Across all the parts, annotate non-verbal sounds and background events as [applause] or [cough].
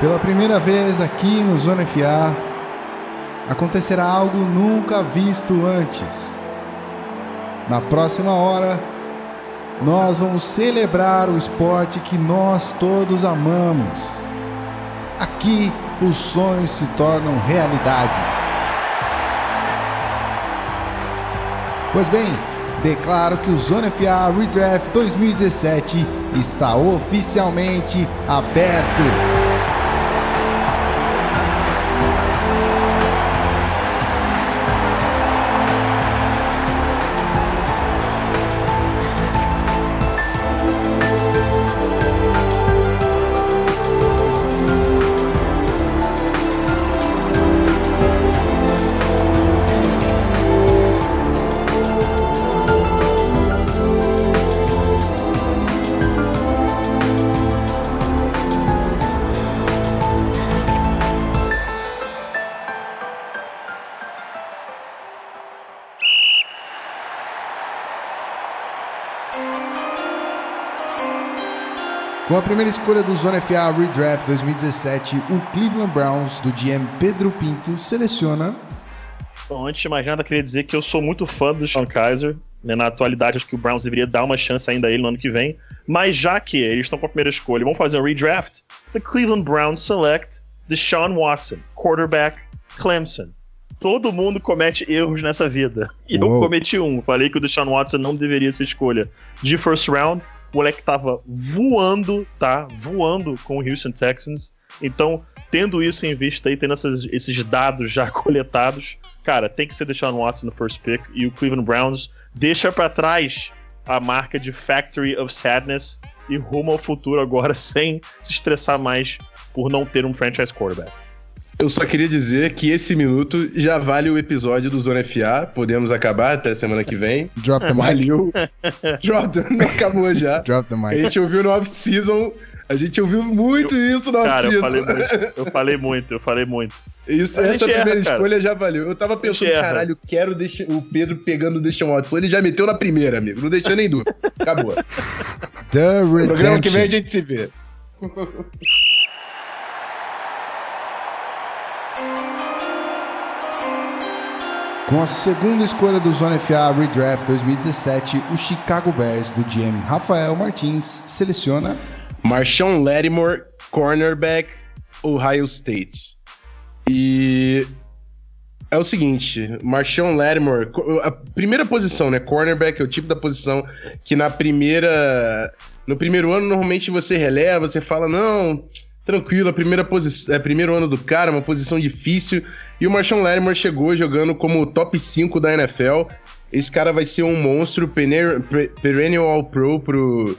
Pela primeira vez aqui no Zona FA, acontecerá algo nunca visto antes. Na próxima hora, nós vamos celebrar o esporte que nós todos amamos. Aqui, os sonhos se tornam realidade. Pois bem, declaro que o Zona FA Redraft 2017 está oficialmente aberto. Com a primeira escolha do Zona FA Redraft 2017, o Cleveland Browns do GM Pedro Pinto seleciona. Bom, antes de mais nada, queria dizer que eu sou muito fã do Sean Kaiser. Né? Na atualidade, acho que o Browns deveria dar uma chance ainda a ele no ano que vem. Mas já que eles estão com a primeira escolha, vamos fazer um redraft. The Cleveland Browns select Deshaun Watson, quarterback, Clemson. Todo mundo comete erros nessa vida. [laughs] E Uou. eu cometi um. Falei que o Deshaun Watson não deveria ser escolha de first round. O moleque tava voando, tá? Voando com o Houston Texans. Então, tendo isso em vista e tendo essas, esses dados já [laughs] coletados, cara, tem que ser deixar no Watson no first pick. E o Cleveland Browns deixa para trás a marca de Factory of Sadness e rumo ao futuro agora [laughs] sem se estressar mais por não ter um franchise quarterback. Eu só queria dizer que esse minuto já vale o episódio do Zona FA. Podemos acabar até semana que vem. Drop the mic. Valeu. Drop the... Não acabou já. Drop the mic. A gente ouviu no off-season. A gente ouviu muito eu, isso no off-season. Eu falei muito, eu falei muito, eu falei muito. Isso, essa primeira erra, escolha cara. já valeu. Eu tava pensando, caralho, quero deixar o Pedro pegando o Deshaun Watson. Ele já meteu na primeira, amigo. Não deixou nem dúvida. Acabou. The Redemption. programa que vem a gente se vê. [laughs] Com a segunda escolha do Zona FA Redraft 2017, o Chicago Bears do GM Rafael Martins seleciona Marshawn Lattimore, cornerback, Ohio State. E é o seguinte, Marshawn Lattimore, a primeira posição, né, cornerback é o tipo da posição que na primeira no primeiro ano normalmente você releva, você fala não, tranquilo, a primeira posição, é primeiro ano do cara, uma posição difícil. E o Marshawn Lattimore chegou jogando como top 5 da NFL. Esse cara vai ser um monstro, perennial All-Pro pro,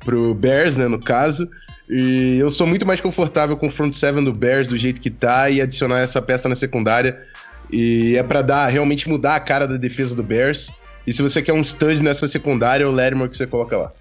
pro Bears, né, no caso. E eu sou muito mais confortável com o front seven do Bears do jeito que tá e adicionar essa peça na secundária. E é para dar realmente mudar a cara da defesa do Bears. E se você quer um stud nessa secundária, é o Lattimore que você coloca lá.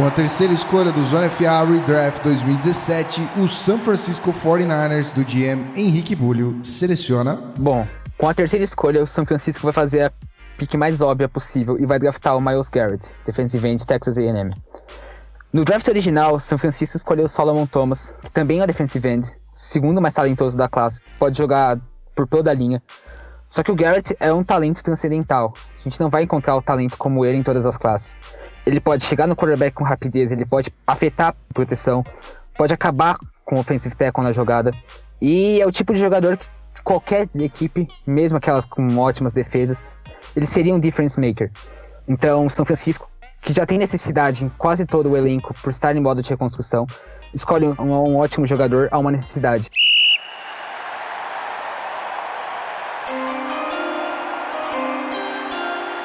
Com a terceira escolha do Zona FA Redraft 2017, o San Francisco 49ers do GM Henrique Bulho seleciona. Bom, com a terceira escolha, o San Francisco vai fazer a pique mais óbvia possível e vai draftar o Miles Garrett, defensive end Texas A&M. No draft original, o San Francisco escolheu Solomon Thomas, que também é defensive end, segundo mais talentoso da classe, pode jogar por toda a linha. Só que o Garrett é um talento transcendental. A gente não vai encontrar o talento como ele em todas as classes ele pode chegar no quarterback com rapidez, ele pode afetar a proteção, pode acabar com o offensive tackle na jogada. E é o tipo de jogador que qualquer equipe, mesmo aquelas com ótimas defesas, ele seria um difference maker. Então, São Francisco, que já tem necessidade em quase todo o elenco por estar em modo de reconstrução, escolhe um, um ótimo jogador a uma necessidade.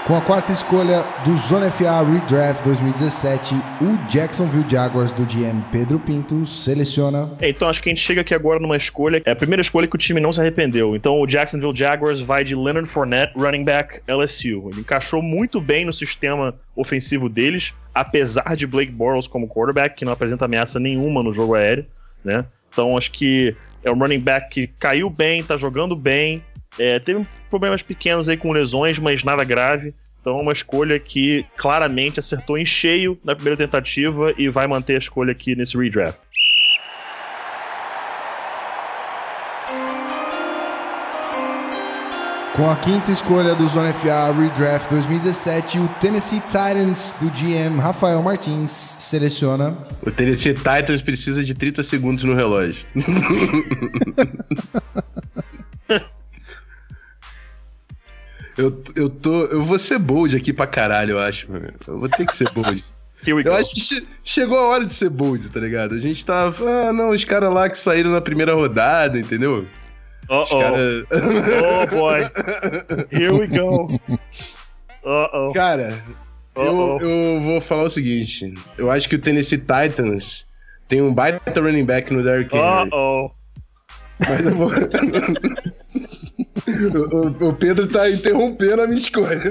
Com a quarta escolha do Zona FA Redraft 2017, o Jacksonville Jaguars do GM Pedro Pinto seleciona. É, então acho que a gente chega aqui agora numa escolha, é a primeira escolha que o time não se arrependeu. Então o Jacksonville Jaguars vai de Leonard Fournette, running back LSU. Ele encaixou muito bem no sistema ofensivo deles, apesar de Blake Bortles como quarterback, que não apresenta ameaça nenhuma no jogo aéreo, né? Então acho que é um running back que caiu bem, tá jogando bem, é, teve problemas pequenos aí com lesões, mas nada grave. Então, uma escolha que claramente acertou em cheio na primeira tentativa e vai manter a escolha aqui nesse redraft. Com a quinta escolha do Zona FA Redraft 2017, o Tennessee Titans do GM Rafael Martins seleciona. O Tennessee Titans precisa de 30 segundos no relógio. [laughs] eu, eu tô. Eu vou ser bold aqui pra caralho, eu acho, mano. Eu vou ter que ser bold. [laughs] Eu acho que che chegou a hora de ser bold, tá ligado? A gente tava. Ah, não, os caras lá que saíram na primeira rodada, entendeu? Uh oh. Cara... [laughs] oh boy. Here we go. Uh oh. Cara, -oh. Eu, eu vou falar o seguinte. Eu acho que o Tennessee Titans tem um baita running back no Derrick Henry. Uh oh. Mas eu vou. [laughs] o, o, Pedro tá interrompendo a minha escolha.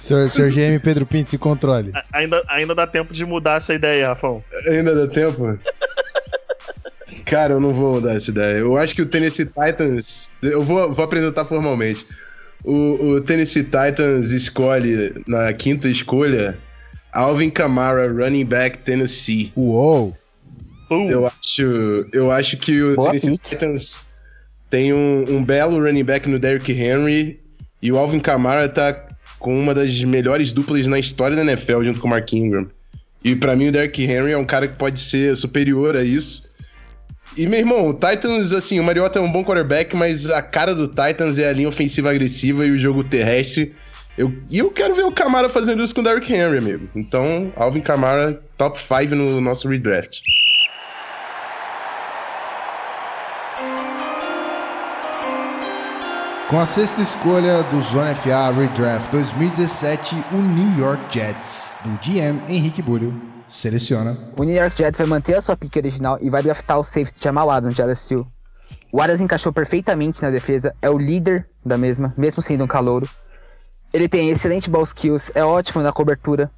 Senhor, senhor GM Pedro Pinto, se controle. Ainda, ainda dá tempo de mudar essa ideia, Rafão. Ainda dá tempo? Cara, eu não vou mudar essa ideia. Eu acho que o Tennessee Titans. Eu vou, vou apresentar formalmente. O, o Tennessee Titans escolhe na quinta escolha Alvin Kamara, running back Tennessee. Uou! Eu acho, eu acho que o Boa Tennessee Titans tem um, um, belo running back no Derrick Henry e o Alvin Kamara tá com uma das melhores duplas na história da NFL junto com o Mark Ingram. E para mim o Derrick Henry é um cara que pode ser superior a isso. E, meu irmão, o Titans, assim, o Mariota é um bom quarterback, mas a cara do Titans é a linha ofensiva agressiva e o jogo terrestre. Eu, e eu quero ver o Camara fazendo isso com o Derrick Henry, amigo. Então, Alvin Camara, top 5 no nosso redraft. Com a sexta escolha do Zona FA Redraft 2017, o New York Jets, do GM Henrique Bulho, Seleciona. O New York Jets vai manter a sua pique original e vai draftar o safety Jamal Adams de LSU. O Adams encaixou perfeitamente na defesa, é o líder da mesma, mesmo sendo um calouro. Ele tem excelente ball skills, é ótimo na cobertura.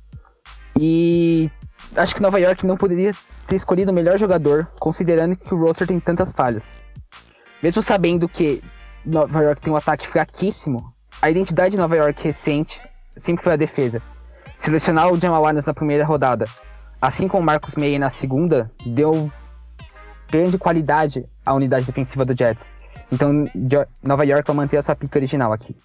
E acho que Nova York não poderia ter escolhido o melhor jogador, considerando que o roster tem tantas falhas. Mesmo sabendo que Nova York tem um ataque fraquíssimo, a identidade de Nova York recente sempre foi a defesa. Selecionar o Jamal Adams na primeira rodada assim como o Marcos Meyer na segunda, deu grande qualidade à unidade defensiva do Jets. Então, Nova York vai manter a sua pica original aqui.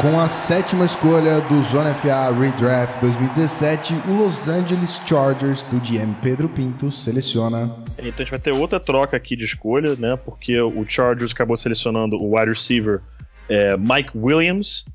Com a sétima escolha do Zona FA Redraft 2017, o Los Angeles Chargers do GM Pedro Pinto seleciona. Então a gente vai ter outra troca aqui de escolha, né? Porque o Chargers acabou selecionando o wide receiver é, Mike Williams,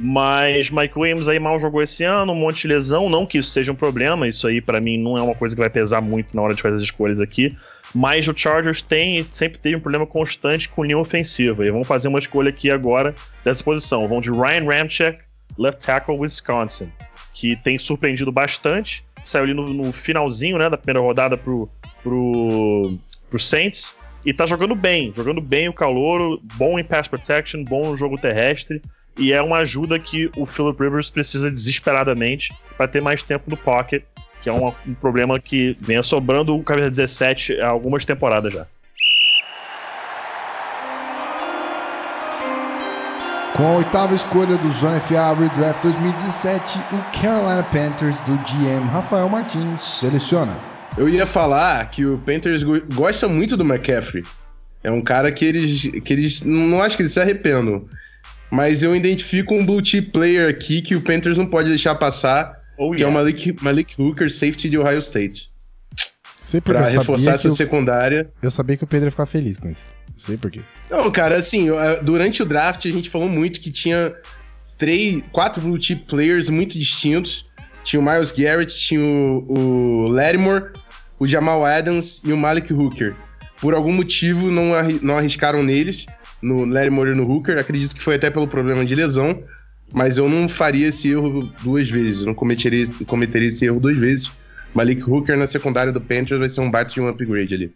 mas Mike Williams aí mal jogou esse ano, um monte de lesão, não que isso seja um problema, isso aí para mim não é uma coisa que vai pesar muito na hora de fazer as escolhas aqui, mas o Chargers tem sempre teve um problema constante com linha ofensiva, e vão fazer uma escolha aqui agora dessa posição, vão de Ryan Ramczyk, left tackle Wisconsin, que tem surpreendido bastante, saiu ali no, no finalzinho, né, da primeira rodada pro, pro, pro Saints, e tá jogando bem, jogando bem o calouro, bom em pass protection, bom no jogo terrestre. E é uma ajuda que o Philip Rivers precisa desesperadamente para ter mais tempo no pocket, que é um, um problema que vem sobrando o Caveira 17 há algumas temporadas já. Com a oitava escolha do Zona FA Redraft 2017, o Carolina Panthers do GM Rafael Martins seleciona. Eu ia falar que o Panthers gosta muito do McCaffrey. É um cara que eles, que eles não acho que eles se arrependam. Mas eu identifico um blue chip player aqui que o Panthers não pode deixar passar, oh, que yeah. é o Malik, Malik Hooker, safety de Ohio State. Sei pra reforçar essa eu, secundária. Eu sabia que o Pedro ia ficar feliz com isso. Não sei por quê. Não, cara, assim, durante o draft a gente falou muito que tinha três, quatro blue chip players muito distintos. Tinha o Miles Garrett, tinha o, o Lattimore, o Jamal Adams e o Malik Hooker. Por algum motivo, não arriscaram neles, no Lattimore e no Hooker. Acredito que foi até pelo problema de lesão, mas eu não faria esse erro duas vezes. Eu não cometeria, cometeria esse erro duas vezes. Malik Hooker na secundária do Panthers vai ser um bate de um upgrade ali.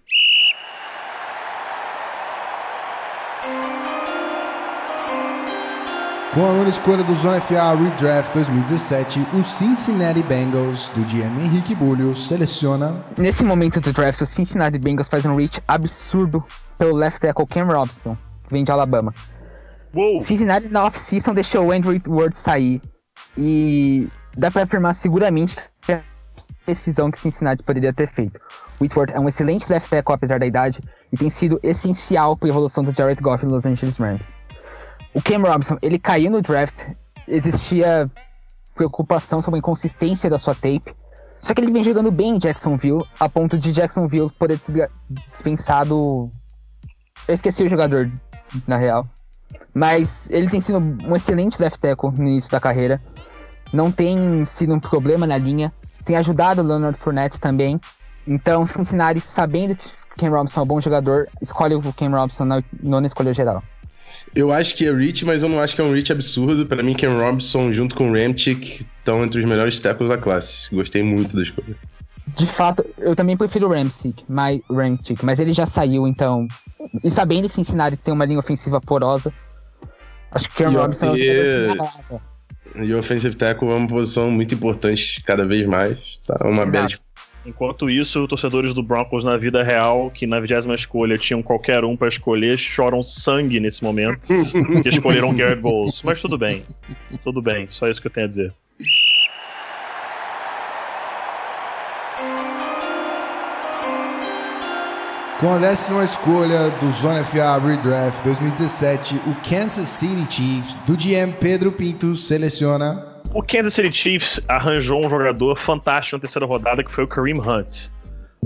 Com a nona escolha do Zona FA Redraft 2017, o Cincinnati Bengals, do GM Henrique Bulho, seleciona. Nesse momento do draft, o Cincinnati Bengals faz um reach absurdo pelo left tackle Cam Robson, que vem de Alabama. Uou! Cincinnati na off-season deixou o Andrew Ward sair e dá pra afirmar seguramente que é a decisão que Cincinnati poderia ter feito. Whitworth é um excelente left tackle apesar da idade e tem sido essencial para a evolução do Jared Goff no Los Angeles Rams. O Cam Robinson, ele caiu no draft, existia preocupação sobre a inconsistência da sua tape, só que ele vem jogando bem em Jacksonville, a ponto de Jacksonville poder ter dispensado. Eu esqueci o jogador, na real. Mas ele tem sido um excelente left tackle no início da carreira. Não tem sido um problema na linha. Tem ajudado o Leonard Fournette também. Então, Cincinnati, sabendo que Ken Robinson é um bom jogador, escolhe o Ken Robinson na nona escolha geral. Eu acho que é reach, mas eu não acho que é um reach absurdo. Para mim, Ken Robinson junto com Ramchick estão entre os melhores tackles da classe. Gostei muito da escolha. De fato, eu também prefiro o Ramchick, mas, Ramchick, mas ele já saiu, então... E sabendo que Cincinnati tem uma linha ofensiva porosa, acho que Ken E, Robinson e- é jogador que E o offensive tackle é uma posição muito importante cada vez mais. Tá uma Exato. bela Enquanto isso, torcedores do Broncos na vida real, que na vigésima escolha tinham qualquer um pra escolher, choram sangue nesse momento, que escolheram Garrett Bowles. Mas tudo bem, tudo bem, só isso que eu tenho a dizer. Com a décima escolha do Zona FA Redraft 2017, o Kansas City Chiefs, do GM Pedro Pinto, seleciona. O Kansas City Chiefs arranjou um jogador fantástico na terceira rodada, que foi o Kareem Hunt.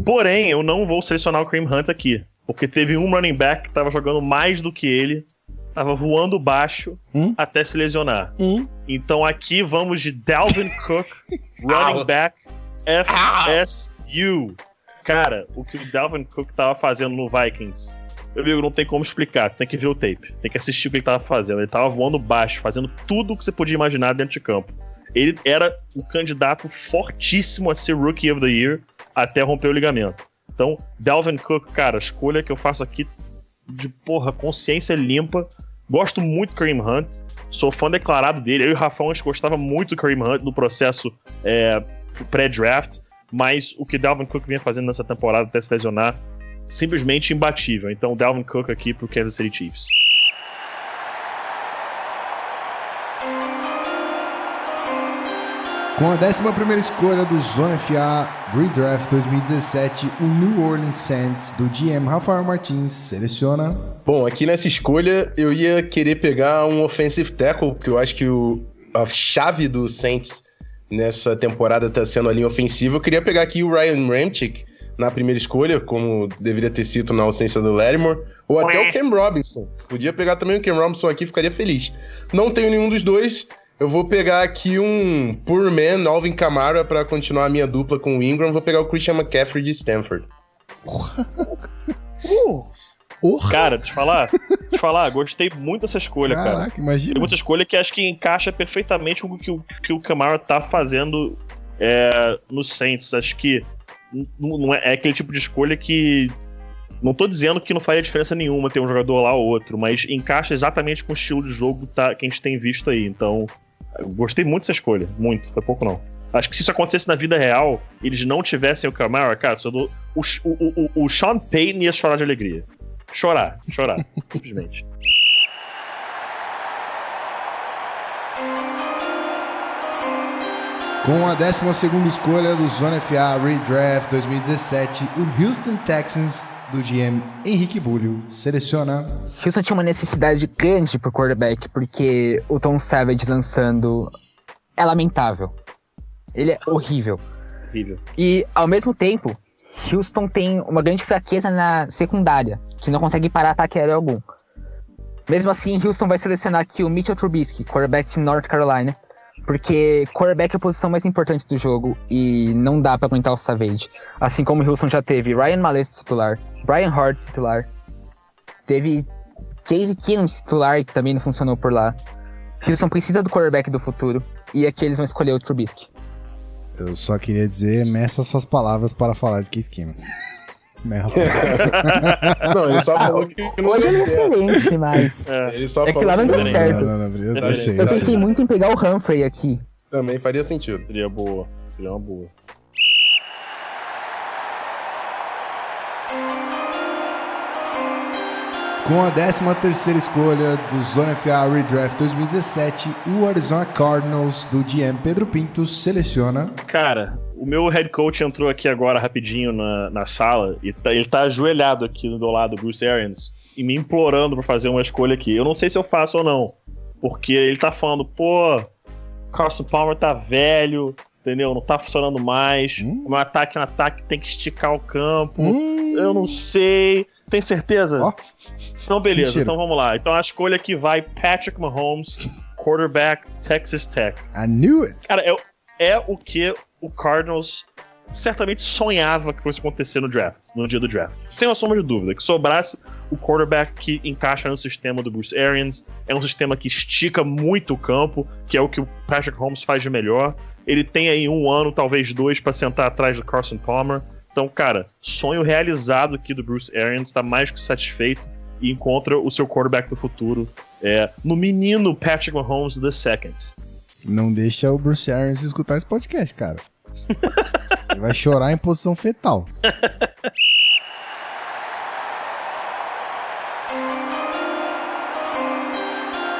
Porém, eu não vou selecionar o Kareem Hunt aqui, porque teve um running back que estava jogando mais do que ele, estava voando baixo Hum? até se lesionar. Hum? Então aqui vamos de Dalvin Cook, [laughs] running back FSU. Cara, o que o Dalvin Cook tava fazendo no Vikings, meu amigo, não tem como explicar. Tem que ver o tape. Tem que assistir o que ele tava fazendo. Ele tava voando baixo, fazendo tudo o que você podia imaginar dentro de campo. Ele era o candidato fortíssimo a ser Rookie of the Year até romper o ligamento. Então, Dalvin Cook, cara, escolha que eu faço aqui de porra, consciência limpa. Gosto muito do Kareem Hunt. Sou fã declarado dele. Eu e o Rafão a gente gostava muito do Kareem Hunt no processo é, pré-draft. Mas o que Dalvin Cook vinha fazendo nessa temporada até se lesionar, simplesmente imbatível. Então, Dalvin Cook aqui pro Kansas City Chiefs. Com a décima primeira escolha do Zona FA Redraft 2017, o New Orleans Saints, do GM Rafael Martins, seleciona. Bom, aqui nessa escolha eu ia querer pegar um offensive tackle, que eu acho que o, a chave do Saints nessa temporada tá sendo a linha ofensiva. Eu queria pegar aqui o Ryan Ramchick na primeira escolha, como deveria ter sido na ausência do Lattimore, ou até o Cam Robinson. Podia pegar também o Cam Robinson aqui, ficaria feliz. Não tenho nenhum dos dois. Eu vou pegar aqui um Poor Man, Alvin Kamara, pra continuar a minha dupla com o Ingram. Vou pegar o Christian McCaffrey de Stanford. Cara, te falar, te falar, gostei muito dessa escolha, cara. Caraca, imagina. Tem muita escolha que acho que encaixa perfeitamente com o que o, que o Camara tá fazendo é, no Saints. Acho que não é, é aquele tipo de escolha que. Não tô dizendo que não faria diferença nenhuma ter um jogador lá ou outro, mas encaixa exatamente com o estilo de jogo tá- que a gente tem visto aí. Então, gostei muito dessa escolha. Muito, foi pouco não. Acho que se isso acontecesse na vida real, eles não tivessem o Camara, cara, o, o, o, o Sean Payne ia chorar de alegria. Chorar, chorar, [laughs] simplesmente. Com a 12 escolha do Zona FA Redraft 2017, o Houston Texans, do GM Henrique Bulho, seleciona. Houston tinha uma necessidade grande por quarterback, porque o Tom Savage lançando é lamentável. Ele é horrível. Horrível. E, ao mesmo tempo, Houston tem uma grande fraqueza na secundária, que não consegue parar ataque aéreo algum. Mesmo assim, [laughs] Houston vai selecionar aqui o Mitchell Trubisky, quarterback de North Carolina, porque quarterback é a posição mais importante do jogo e não dá pra aguentar o Savage. Assim como Houston já teve Ryan Malez titular, Brian Hart titular, teve Casey Keenum titular que também não funcionou por lá. Houston precisa do quarterback do futuro e aqui eles vão escolher o Trubisky. Eu só queria dizer, meça suas palavras para falar de que esquema. [laughs] né? [laughs] Não, ele só falou que não Hoje deu é diferente, mas Ele só É que lá não deu certo. Não, não, não, eu, eu sei, eu eu sei. pensei muito em pegar o Humphrey aqui. Também faria sentido. Seria boa. Seria uma boa. Com a 13 terceira escolha do Zona FA Redraft 2017, o Arizona Cardinals do GM Pedro Pinto seleciona... Cara, o meu head coach entrou aqui agora rapidinho na, na sala e tá, ele tá ajoelhado aqui do lado, Bruce Arians, e me implorando pra fazer uma escolha aqui. Eu não sei se eu faço ou não, porque ele tá falando, pô, Carson Palmer tá velho, entendeu? Não tá funcionando mais. Hum? Um ataque é um ataque, tem que esticar o campo. Hum? Eu não sei. Tem certeza? Oh. Então, beleza. Então vamos lá. Então a escolha que vai Patrick Mahomes, quarterback, Texas Tech. I knew it. Cara, é, é o que o Cardinals certamente sonhava que fosse acontecer no draft, no dia do draft. Sem uma sombra de dúvida, que sobrasse o quarterback que encaixa no sistema do Bruce Arians, é um sistema que estica muito o campo, que é o que o Patrick Holmes faz de melhor. Ele tem aí um ano, talvez dois, para sentar atrás do Carson Palmer. Então, cara, sonho realizado aqui do Bruce Arians, está mais que satisfeito e encontra o seu quarterback do futuro é, no menino Patrick Mahomes II. Não deixa o Bruce Arians escutar esse podcast, cara. Ele vai chorar em posição fetal.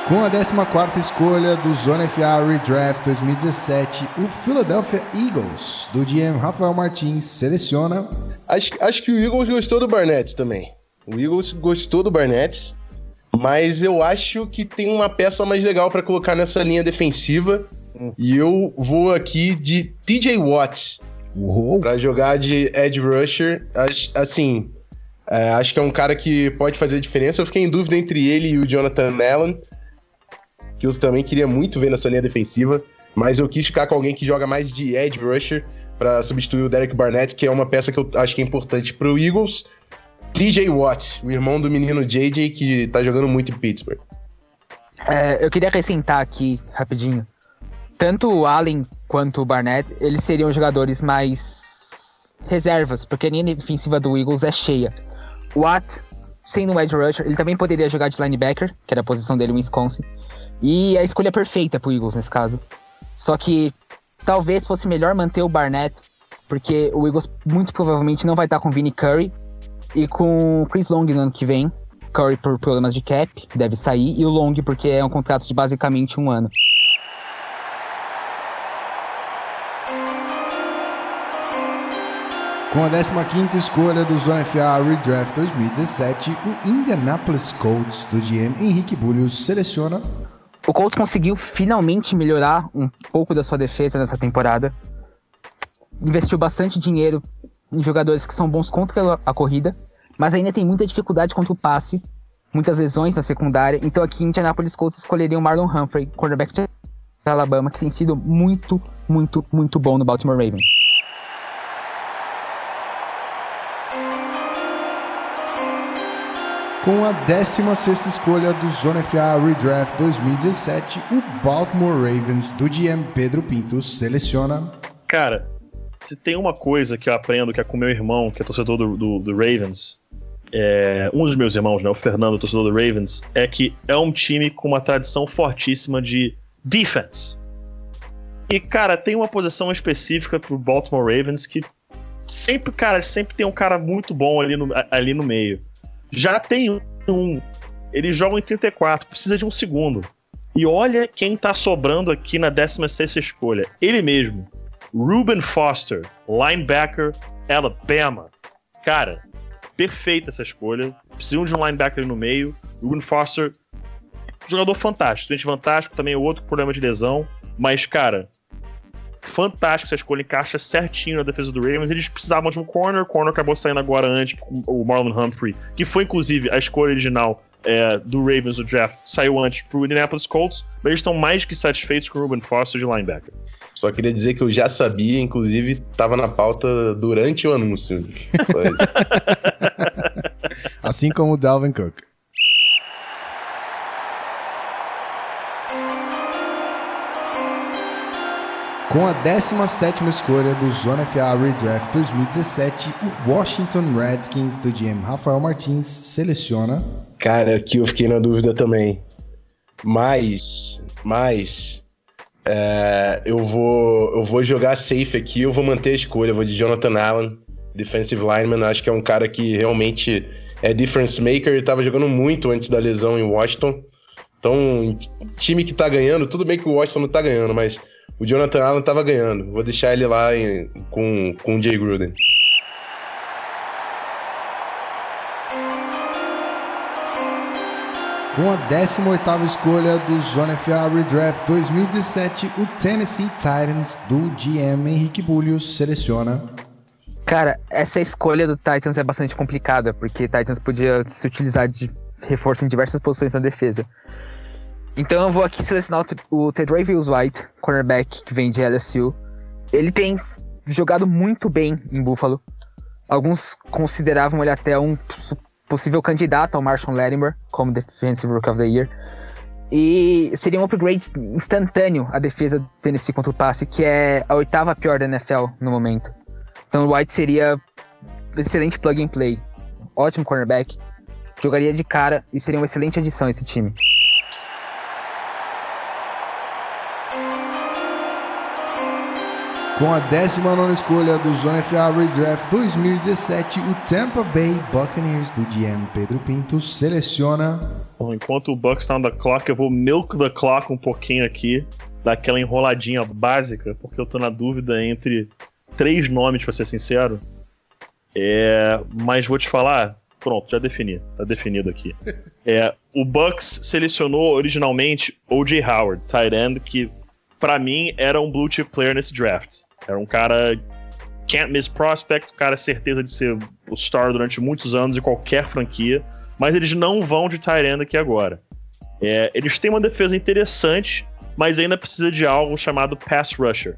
Com a 14 escolha do Zona FA Redraft 2017, o Philadelphia Eagles, do GM Rafael Martins, seleciona. Acho, acho que o Eagles gostou do Barnett também. O Eagles gostou do Barnett, mas eu acho que tem uma peça mais legal para colocar nessa linha defensiva. E eu vou aqui de TJ Watt para jogar de edge rusher. Assim, é, acho que é um cara que pode fazer diferença. Eu fiquei em dúvida entre ele e o Jonathan Allen que eu também queria muito ver nessa linha defensiva, mas eu quis ficar com alguém que joga mais de edge rusher para substituir o Derek Barnett, que é uma peça que eu acho que é importante para o Eagles. TJ Watt, o irmão do menino JJ, que tá jogando muito em Pittsburgh. É, eu queria acrescentar aqui, rapidinho. Tanto o Allen quanto o Barnett, eles seriam jogadores mais reservas, porque a linha defensiva do Eagles é cheia. O Watt, sendo um edge rusher, ele também poderia jogar de linebacker, que era a posição dele em Wisconsin. E a escolha perfeita pro Eagles nesse caso. Só que talvez fosse melhor manter o Barnett, porque o Eagles muito provavelmente não vai estar com o Vinnie Curry e com o Chris Long no ano que vem. Curry por problemas de cap, deve sair, e o Long porque é um contrato de basicamente um ano. Com a 15ª escolha do Zona FA Redraft 2017, o Indianapolis Colts do GM Henrique Bullius seleciona o Colts conseguiu finalmente melhorar um pouco da sua defesa nessa temporada. Investiu bastante dinheiro em jogadores que são bons contra a corrida, mas ainda tem muita dificuldade contra o passe, muitas lesões na secundária. Então aqui em Indianapolis Colts escolheria o Marlon Humphrey, quarterback de Alabama, que tem sido muito, muito, muito bom no Baltimore Ravens. Com a 16 escolha do Zona FA Redraft 2017, o Baltimore Ravens do GM Pedro Pinto seleciona. Cara, se tem uma coisa que eu aprendo que é com meu irmão, que é torcedor do, do, do Ravens, é, um dos meus irmãos, né, o Fernando, torcedor do Ravens, é que é um time com uma tradição fortíssima de defense. E, cara, tem uma posição específica pro Baltimore Ravens que sempre, cara, sempre tem um cara muito bom ali no, ali no meio. Já tem um. Eles jogam em 34, precisa de um segundo. E olha quem tá sobrando aqui na 16 escolha. Ele mesmo. Ruben Foster, linebacker, Alabama. Cara, perfeita essa escolha. Precisam de um linebacker no meio. Ruben Foster, jogador fantástico. Gente fantástico, também outro problema de lesão. Mas, cara, fantástico essa escolha, encaixa certinho na defesa do Ravens. Eles precisavam de um corner, o corner acabou saindo agora antes, o Marlon Humphrey, que foi inclusive a escolha original é, do Ravens do draft, saiu antes pro Indianapolis Colts, mas eles estão mais que satisfeitos com o Ruben Foster de linebacker. Só queria dizer que eu já sabia, inclusive estava na pauta durante o anúncio. [laughs] assim como o Dalvin Cook. Com a 17 escolha do Zona FA Redraft 2017, o Washington Redskins do GM Rafael Martins seleciona. Cara, aqui eu fiquei na dúvida também. Mas, mas é, eu vou eu vou jogar safe aqui, eu vou manter a escolha, eu vou de Jonathan Allen, defensive lineman, acho que é um cara que realmente é difference maker, ele tava jogando muito antes da lesão em Washington. Então, time que tá ganhando, tudo bem que o Washington não tá ganhando, mas o Jonathan Allen tava ganhando. Vou deixar ele lá em, com, com o Jay Gruden. Com a 18ª escolha do Zona FA Redraft 2017, o Tennessee Titans do GM Henrique Bullius seleciona. Cara, essa escolha do Titans é bastante complicada, porque Titans podia se utilizar de reforço em diversas posições na defesa. Então eu vou aqui selecionar o Tedravius White, cornerback que vem de LSU. Ele tem jogado muito bem em Buffalo. Alguns consideravam ele até um possível candidato ao Marshall Lattimore como Defensive Rookie of the Year. E seria um upgrade instantâneo a defesa do Tennessee contra o passe, que é a oitava pior da NFL no momento. Então o White seria excelente plug and play, ótimo cornerback, jogaria de cara e seria uma excelente adição a esse time. Com a 19 escolha do Zona FA Redraft 2017, o Tampa Bay Buccaneers do GM Pedro Pinto seleciona. Bom, enquanto o Bucks está on the clock, eu vou milk the clock um pouquinho aqui, daquela enroladinha básica, porque eu tô na dúvida entre três nomes, pra ser sincero. É, mas vou te falar, pronto, já defini, tá definido aqui. [laughs] É, o Bucks selecionou originalmente O.J. Howard, tight end, que para mim era um blue chip player nesse draft. Era um cara can't miss prospect, cara certeza de ser o star durante muitos anos de qualquer franquia, mas eles não vão de Tyrande aqui agora. É, eles têm uma defesa interessante, mas ainda precisa de algo chamado pass rusher.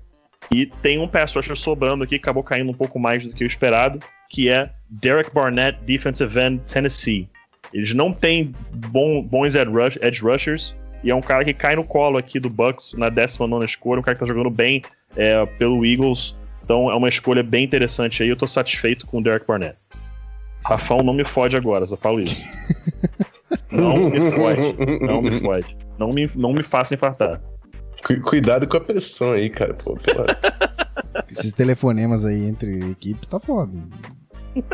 E tem um pass rusher sobrando aqui, acabou caindo um pouco mais do que o esperado, que é Derek Barnett, defensive end, Tennessee. Eles não têm bom, bons edge rushers, e é um cara que cai no colo aqui do Bucks na 19 escolha, um cara que tá jogando bem é, pelo Eagles. Então é uma escolha bem interessante aí. Eu tô satisfeito com o Derek Barnett. Rafão não me fode agora, só falo isso. [laughs] não me fode. Não me fode. Não me, não me faça infartar. Cuidado com a pressão aí, cara. Pô, pela... Esses telefonemas aí entre equipes tá foda. [laughs]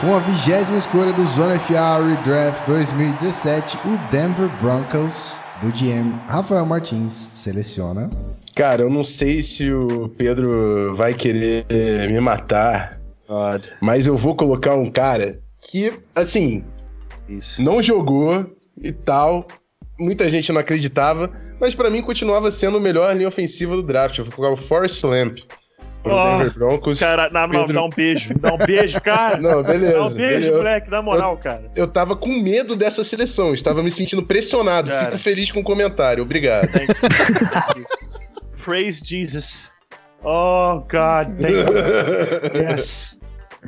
Com a vigésima escolha do Zona FA Redraft 2017, o Denver Broncos do GM Rafael Martins seleciona. Cara, eu não sei se o Pedro vai querer me matar, God. mas eu vou colocar um cara que, assim, Isso. não jogou e tal. Muita gente não acreditava, mas para mim continuava sendo o melhor linha ofensiva do draft. Eu vou colocar o Forrest Lamp oh, Denver Broncos. Cara, não, Pedro... dá um beijo. Dá um beijo, cara. Não, beleza. Dá um beijo, beleza. moleque, na moral, eu, cara. Eu tava com medo dessa seleção, estava me sentindo pressionado. Cara. Fico feliz com o comentário. Obrigado. Thank you. Thank you. Praise Jesus. Oh, God. Thank you. Yes.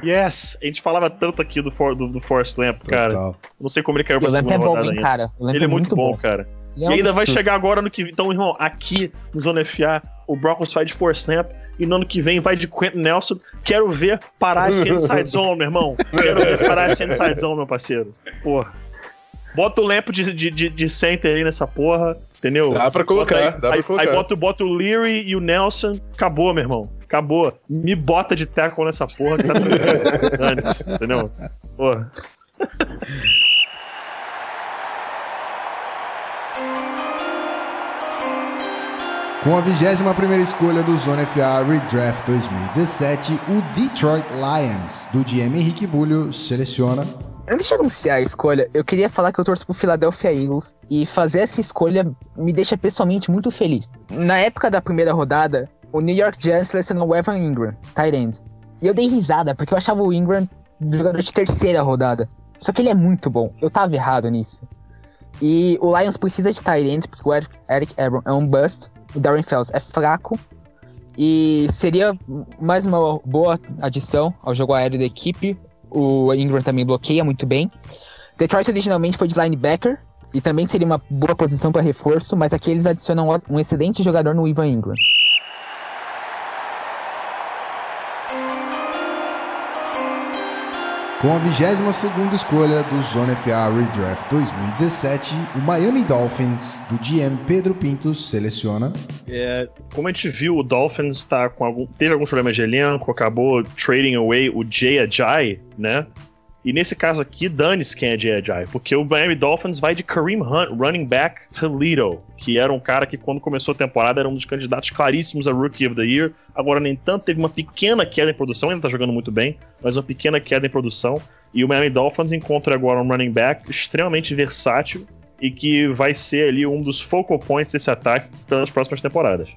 Yes! A gente falava tanto aqui do, For, do, do Forrest Lamp, cara. Total. Não sei como ele caiu pra segunda é bom, rodada hein, cara. Ele é, é muito bom, bom, cara. e ainda vai chegar agora no que. Então, irmão, aqui no Zona FA, o Broncos sai de Force Snap e no ano que vem vai de Quentin Nelson. Quero ver parar esse inside zone, meu irmão. Quero ver parar esse inside zone, meu parceiro. Porra. Bota o lampo de, de, de, center aí nessa porra, entendeu? Dá pra colocar, aí, dá aí, pra colocar. Aí bota, bota o Leary e o Nelson, acabou, meu irmão. Acabou. Me bota de tackle nessa porra que tá tudo antes, entendeu? Porra. Com a 21 escolha do Zona FA Redraft 2017, o Detroit Lions, do GM Henrique Bulho, seleciona. Antes de anunciar a escolha, eu queria falar que eu torço pro Philadelphia Eagles e fazer essa escolha me deixa pessoalmente muito feliz. Na época da primeira rodada, o New York Giants selecionou o Evan Ingram, tight end. E eu dei risada, porque eu achava o Ingram jogador de terceira rodada. Só que ele é muito bom, eu tava errado nisso. E o Lions precisa de tight end, porque o Eric Ebron é um bust, o Darren Fells é fraco e seria mais uma boa adição ao jogo aéreo da equipe. O Ingram também bloqueia muito bem. Detroit originalmente foi de linebacker e também seria uma boa posição para reforço, mas aqui eles adicionam um excelente jogador no Ivan Ingram. Com a 22 escolha do Zone FA Redraft 2017, o Miami Dolphins, do GM Pedro Pintos, seleciona. É, como a gente viu, o Dolphins tá com algum, teve alguns problemas de elenco, acabou trading away o Jay Ajay, né? E nesse caso aqui, dane-se quem é Jay Ajay, porque o Miami Dolphins vai de Kareem Hunt, running back Toledo, que era um cara que quando começou a temporada era um dos candidatos claríssimos a Rookie of the Year. Agora, nem tanto, teve uma pequena queda em produção, ainda tá jogando muito bem, mas uma pequena queda em produção. E o Miami Dolphins encontra agora um running back extremamente versátil e que vai ser ali um dos focal points desse ataque pelas próximas temporadas.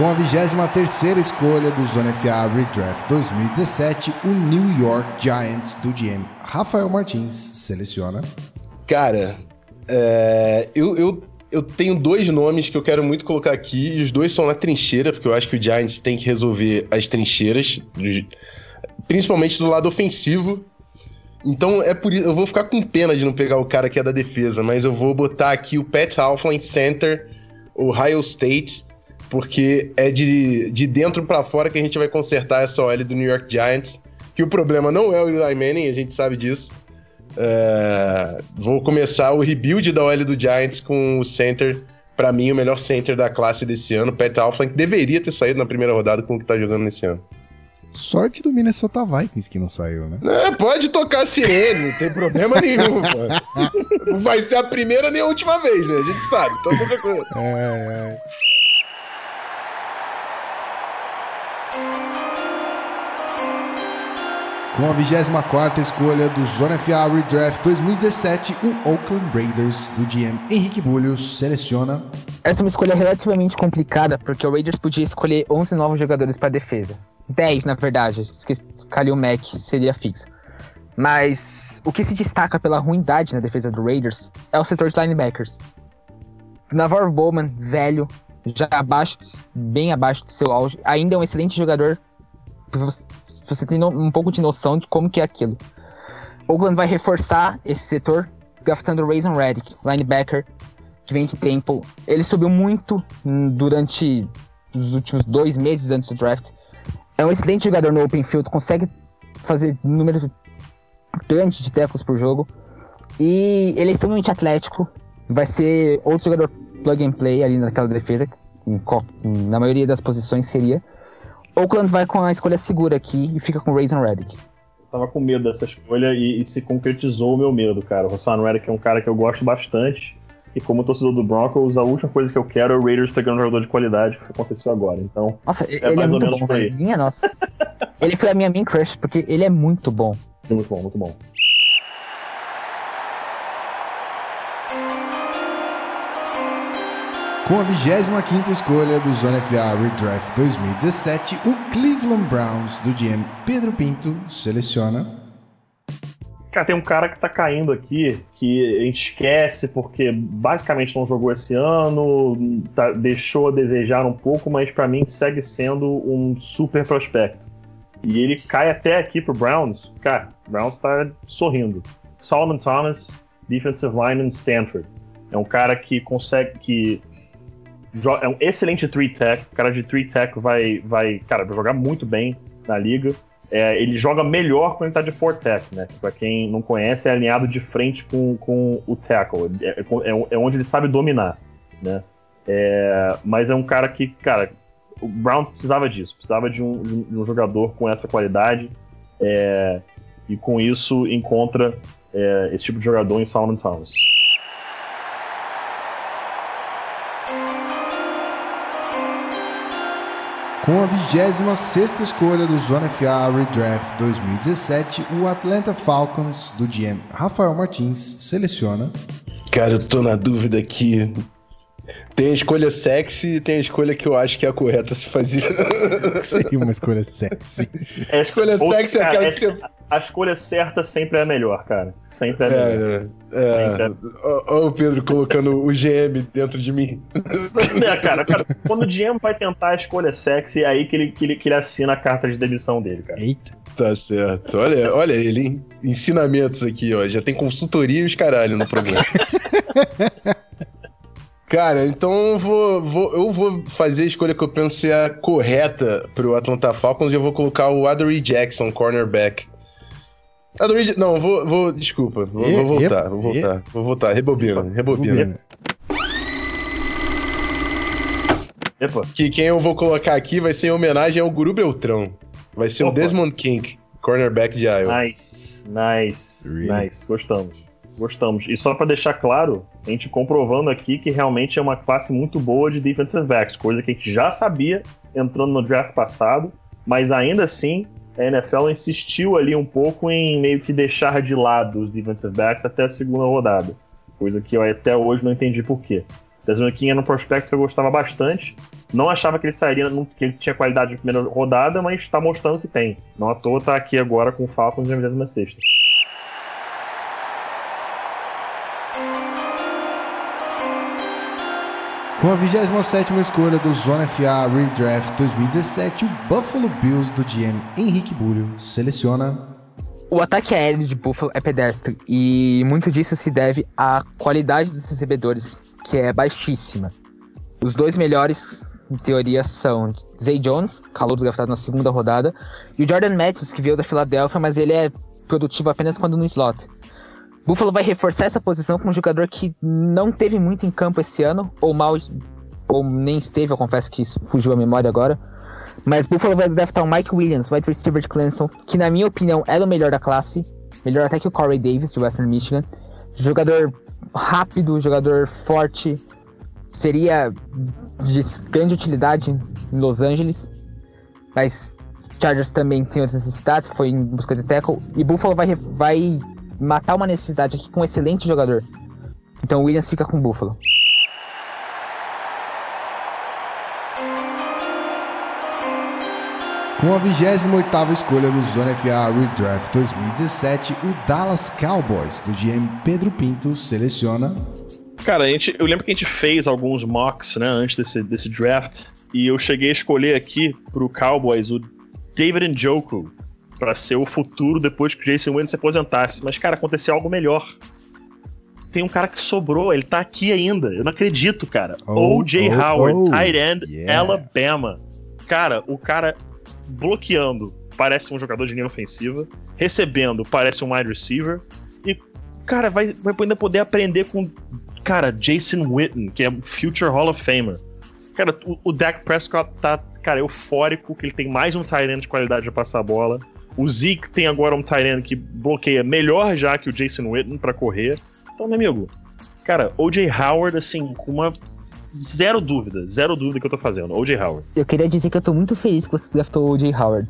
Com a 23 escolha do Zone FA Redraft 2017, o New York Giants do GM Rafael Martins seleciona. Cara, é, eu, eu, eu tenho dois nomes que eu quero muito colocar aqui, e os dois são na trincheira, porque eu acho que o Giants tem que resolver as trincheiras, principalmente do lado ofensivo. Então é por isso, eu vou ficar com pena de não pegar o cara que é da defesa, mas eu vou botar aqui o Pat Alflin Center, Ohio State porque é de, de dentro para fora que a gente vai consertar essa OL do New York Giants. Que o problema não é o Eli Manning, a gente sabe disso. É, vou começar o rebuild da OL do Giants com o center, para mim, o melhor center da classe desse ano, Pat Alflin, que deveria ter saído na primeira rodada com o que tá jogando nesse ano. Sorte do Minnesota Vikings que não saiu, né? É, pode tocar sirene, não tem problema nenhum, pô. [laughs] Não vai ser a primeira nem a última vez, né? A gente sabe, então tá tranquilo. É, é. Com a 24 escolha do Zona FA Redraft 2017, o Oakland Raiders do GM Henrique Bulhos seleciona. Essa é uma escolha relativamente complicada, porque o Raiders podia escolher 11 novos jogadores para defesa. 10, na verdade. Esqueci, Kalil Mack seria fixo. Mas o que se destaca pela ruindade na defesa do Raiders é o setor de linebackers. Navarro Bowman, velho, já abaixo, bem abaixo do seu auge, ainda é um excelente jogador você tem um pouco de noção de como que é aquilo. Oakland vai reforçar esse setor, draftando Rayson Reddick, linebacker, que vem de tempo. Ele subiu muito durante os últimos dois meses antes do draft. É um excelente jogador no open field, consegue fazer número grande de tackles por jogo. E ele é extremamente atlético. Vai ser outro jogador plug and play ali naquela defesa. Na maioria das posições seria. Oakland vai com a escolha segura aqui e fica com Raisin Reddick. Eu tava com medo dessa escolha e, e, se concretizou o meu medo, cara. O Hassan Reddick é um cara que eu gosto bastante. E como torcedor do Broncos, a última coisa que eu quero é o Raiders pegando um jogador de qualidade, que aconteceu agora. Então, nossa, é ele é mais é muito ou menos bom, por aí. Minha nossa. ele foi a minha main crush, porque ele é muito bom. Muito bom, muito bom. Com a 25 escolha do Zona FA Redraft 2017, o Cleveland Browns do GM Pedro Pinto seleciona. Cara, tem um cara que tá caindo aqui que a gente esquece porque basicamente não jogou esse ano, tá, deixou a desejar um pouco, mas para mim segue sendo um super prospecto. E ele cai até aqui pro Browns. Cara, Browns tá sorrindo. Solomon Thomas, defensive lineman Stanford. É um cara que consegue que é um excelente three tech. O cara de three tech vai, vai, cara, vai jogar muito bem na liga. É, ele joga melhor quando ele tá de four tech, né? Pra quem não conhece, é alinhado de frente com, com o tackle. É, é, é onde ele sabe dominar, né? É, mas é um cara que, cara, o Brown precisava disso. Precisava de um, de um jogador com essa qualidade. É, e com isso encontra é, esse tipo de jogador em Solomon Thomas. Com a 26 escolha do Zona FA Redraft 2017, o Atlanta Falcons do GM Rafael Martins seleciona. Cara, eu tô na dúvida aqui. Tem a escolha sexy e tem a escolha que eu acho que é a correta se fazer. [laughs] Seria uma escolha sexy. É, a escolha sexy é aquela que você a escolha certa sempre é a melhor, cara. Sempre é a é, melhor. É, é. Olha o Pedro colocando o GM dentro de mim. [laughs] É, cara, cara, quando o GM vai tentar a escolha sexy, é aí que ele, que ele, que ele assina a carta de demissão dele, cara. Eita. Tá certo. Olha, olha ele, hein? Ensinamentos aqui, ó. Já tem consultoria e os caralho no programa. [laughs] Cara, então eu vou, vou- eu vou fazer a escolha que eu penso ser a correta pro Atlanta Falcons e eu vou colocar o Adoree Jackson, cornerback. Adoree, não, vou, vou, desculpa, vou, E- vou voltar, e- vou voltar, vou voltar, rebobina, rebobina. Bobina. Epa. Que quem eu vou colocar aqui vai ser em homenagem ao Guru Beltrão. Vai ser o Opa. Desmond King, cornerback de Iowa. Nice, nice, Really? nice. Gostamos. Gostamos. E só pra deixar claro, a gente comprovando aqui que realmente é uma classe muito boa de defensive backs, coisa que a gente já sabia entrando no draft passado, mas ainda assim a NFL insistiu ali um pouco em meio que deixar de lado os defensive backs até a segunda rodada, coisa que eu até hoje não entendi por quê. Desmond King era um prospecto que eu gostava bastante. Não achava que ele sairia, que ele tinha qualidade de primeira rodada, mas está mostrando que tem. Não à toa tá aqui agora com o Falcons na 26 Com a 27 escolha do Zona FA Redraft 2017, o Buffalo Bills do GM Henrique Bulho seleciona O ataque aéreo de Buffalo é pedestre e muito disso se deve à qualidade dos recebedores, que é baixíssima. Os dois melhores, em teoria, são Zay Jones, calor draftado na segunda rodada, e o Jordan Matthews, que veio da Filadélfia, mas ele é produtivo apenas quando no slot. Buffalo vai reforçar essa posição com um jogador que não teve muito em campo esse ano, ou mal, ou nem esteve, eu confesso que fugiu a memória agora. Mas Buffalo vai draftar o Mike Williams, wide receiver de Clemson, que na minha opinião era o melhor da classe, melhor até que o Corey Davis de Western Michigan. Jogador rápido, jogador forte, seria de grande utilidade em Los Angeles, mas Chargers também tem outras necessidades, foi em busca de tackle, e Buffalo vai, vai matar uma necessidade aqui com um excelente jogador. Então o Williams fica com Buffalo. Com a 28ª escolha do Zona FA Redraft 2017, o Dallas Cowboys do GM Pedro Pinto seleciona Cara, a gente, eu lembro que a gente fez alguns mocks, né, antes desse, desse draft, e eu cheguei a escolher aqui pro Cowboys o David Njoku para ser o futuro depois que o Jason Witten se aposentasse. Mas, cara, aconteceu algo melhor. Tem um cara que sobrou, ele tá aqui ainda. Eu não acredito, cara. Oh, O.J. oh, Howard, oh, tight end, yeah. Alabama. Cara, o cara bloqueando parece um jogador de linha ofensiva, recebendo parece um wide receiver, e, cara, vai, vai ainda poder aprender com, cara, Jason Witten, que é future Hall of Famer. Cara, o, o Dak Prescott tá, cara, eufórico, que ele tem mais um tight end de qualidade de passar a bola. O Zeke tem agora um tight end que bloqueia melhor já que o Jason Witten pra correr. Então, meu amigo, cara, O.J. Howard, assim, com uma zero dúvida, zero dúvida que eu tô fazendo. O.J. Howard. Eu queria dizer que eu tô muito feliz que você draftou o O.J. Howard,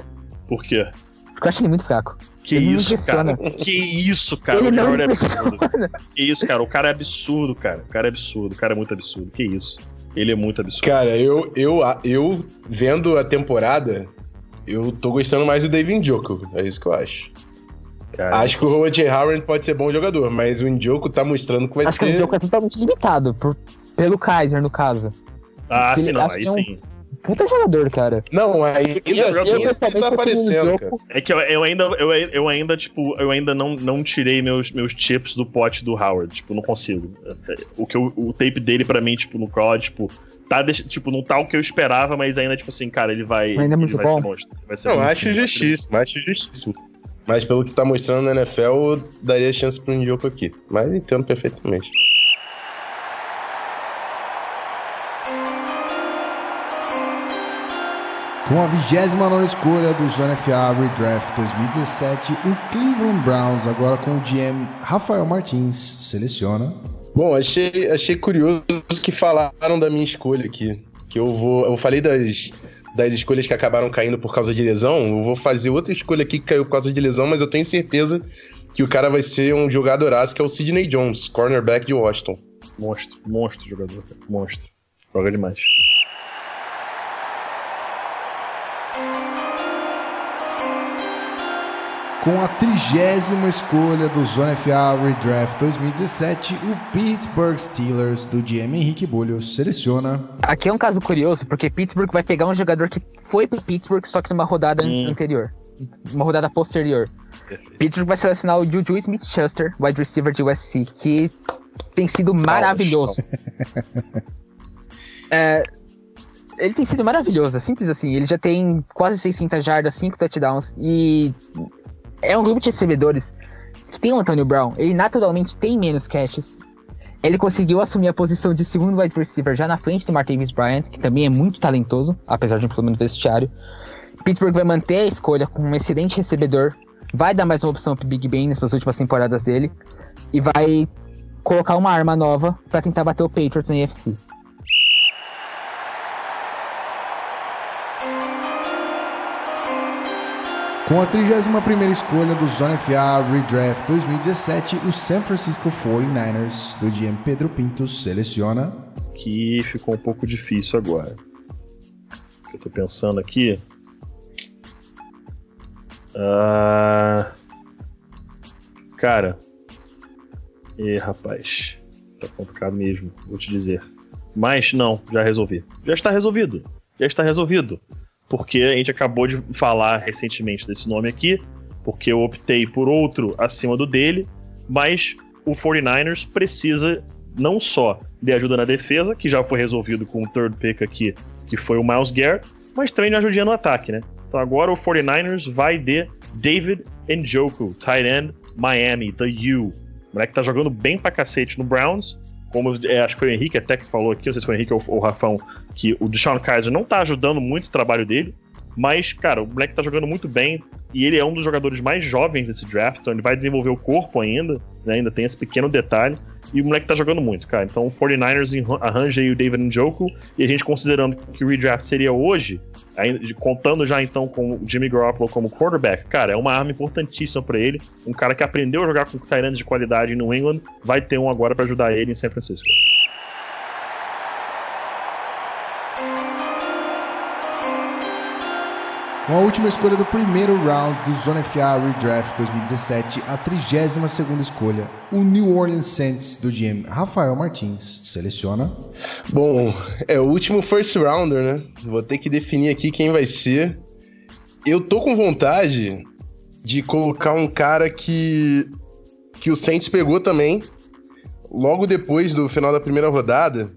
Por quê? porque eu acho ele muito fraco. Que Ele isso, cara? Que isso, cara? ele o não Howard é absurdo. Que isso, cara? O cara é absurdo, cara. O cara é absurdo. O cara é muito absurdo. Que isso? Ele é muito absurdo. Cara, eu, eu, eu vendo a temporada, eu tô gostando mais do David Njoku, é isso que eu acho. Cara, acho que o O.J. Howard pode ser bom jogador, mas o Njoku tá mostrando que vai Acho que o ser... jogo é totalmente limitado, por- pelo Kaiser, no caso. Ah, ele sim, não. Aí é um- sim. Puta jogador, cara. Não, ainda Eu, assim ele tá eu prefiro o aparecendo, Njoku. cara. É que eu, eu ainda, eu, eu ainda, tipo, eu ainda não, não tirei meus, meus chips do pote do Howard. Tipo, não consigo. O, que eu- o tape dele, pra mim, tipo, no college, tipo, tá, tipo, não tá o que eu esperava, mas ainda, tipo assim, cara, ele vai. Ainda é muito ele vai bom. ser monstro. Vai ser Não, muito acho justíssimo, acho justíssimo. Mas pelo que tá mostrando na NFL, eu daria chance pro Njoku aqui. Mas entendo perfeitamente. Com a 29 escolha do Zona FA Redraft 2017, o Cleveland Browns, agora com o GM Rafael Martins, seleciona. Bom, achei, achei curioso que falaram da minha escolha aqui. Que eu vou. Eu falei das, das escolhas que acabaram caindo por causa de lesão. Eu vou fazer outra escolha aqui que caiu por causa de lesão, mas eu tenho certeza que o cara vai ser um jogadoraço, que é o Sidney Jones, cornerback de Washington. Monstro, monstro jogador. Monstro. Joga demais. Com a trigésima escolha do Zona FA Redraft 2017, o Pittsburgh Steelers do GM Henrique Bulho seleciona. Aqui é um caso curioso, porque Pittsburgh vai pegar um jogador que foi pro Pittsburgh, só que numa rodada Hum. anterior. Uma rodada posterior. Perfeito. Pittsburgh vai selecionar o Juju Smith-Schuster, wide receiver de USC, que tem sido maravilhoso. [laughs] É, ele tem sido maravilhoso, é simples assim. Ele já tem quase 600 jardas, 5 touchdowns e é um grupo de recebedores que tem o Antonio Brown. Ele naturalmente tem menos catches. Ele conseguiu assumir a posição de segundo wide receiver já na frente do Martavis Bryant, que também é muito talentoso, apesar de um problema no vestiário. Pittsburgh vai manter a escolha com um excelente recebedor, vai dar mais uma opção pro Big Ben nessas últimas temporadas dele e vai colocar uma arma nova para tentar bater o Patriots na NFC. Com a 31ª escolha do Zona FA Redraft 2017, o San Francisco 49ers do GM Pedro Pinto seleciona que ficou um pouco difícil agora. Eu tô pensando aqui. Ah, cara. E rapaz. Tá complicado mesmo, vou te dizer. Mas não, já resolvi. Já está resolvido. Já está resolvido porque a gente acabou de falar recentemente desse nome aqui, porque eu optei por outro acima do dele, mas o 49ers precisa não só de ajuda na defesa, que já foi resolvido com o third pick aqui, que foi o Miles Garrett, mas também ajudinha no ataque, né? Então agora o 49ers vai de David Njoku, tight end, Miami, the U. O moleque tá jogando bem pra cacete no Browns, como é, acho que foi o Henrique até que falou aqui, não sei se foi o Henrique ou, ou o Rafão, que o Deshaun Kaiser não tá ajudando muito o trabalho dele, mas, cara, o moleque tá jogando muito bem e ele é um dos jogadores mais jovens desse draft, então ele vai desenvolver o corpo ainda, né, ainda tem esse pequeno detalhe. E o moleque tá jogando muito, cara. Então o 49ers arranja aí o David Njoku e a gente considerando que o redraft seria hoje, contando já então com o Jimmy Garoppolo como quarterback, cara, é uma arma importantíssima para ele. Um cara que aprendeu a jogar com Tyrants de qualidade New England, vai ter um agora para ajudar ele em San Francisco. Com a última escolha do primeiro round do Zona FA Redraft 2017, a 32ª escolha, o New Orleans Saints do GM Rafael Martins seleciona. Bom, é o último first rounder, né? Vou ter que definir aqui quem vai ser. Eu tô com vontade de colocar um cara que que o Saints pegou também logo depois do final da primeira rodada,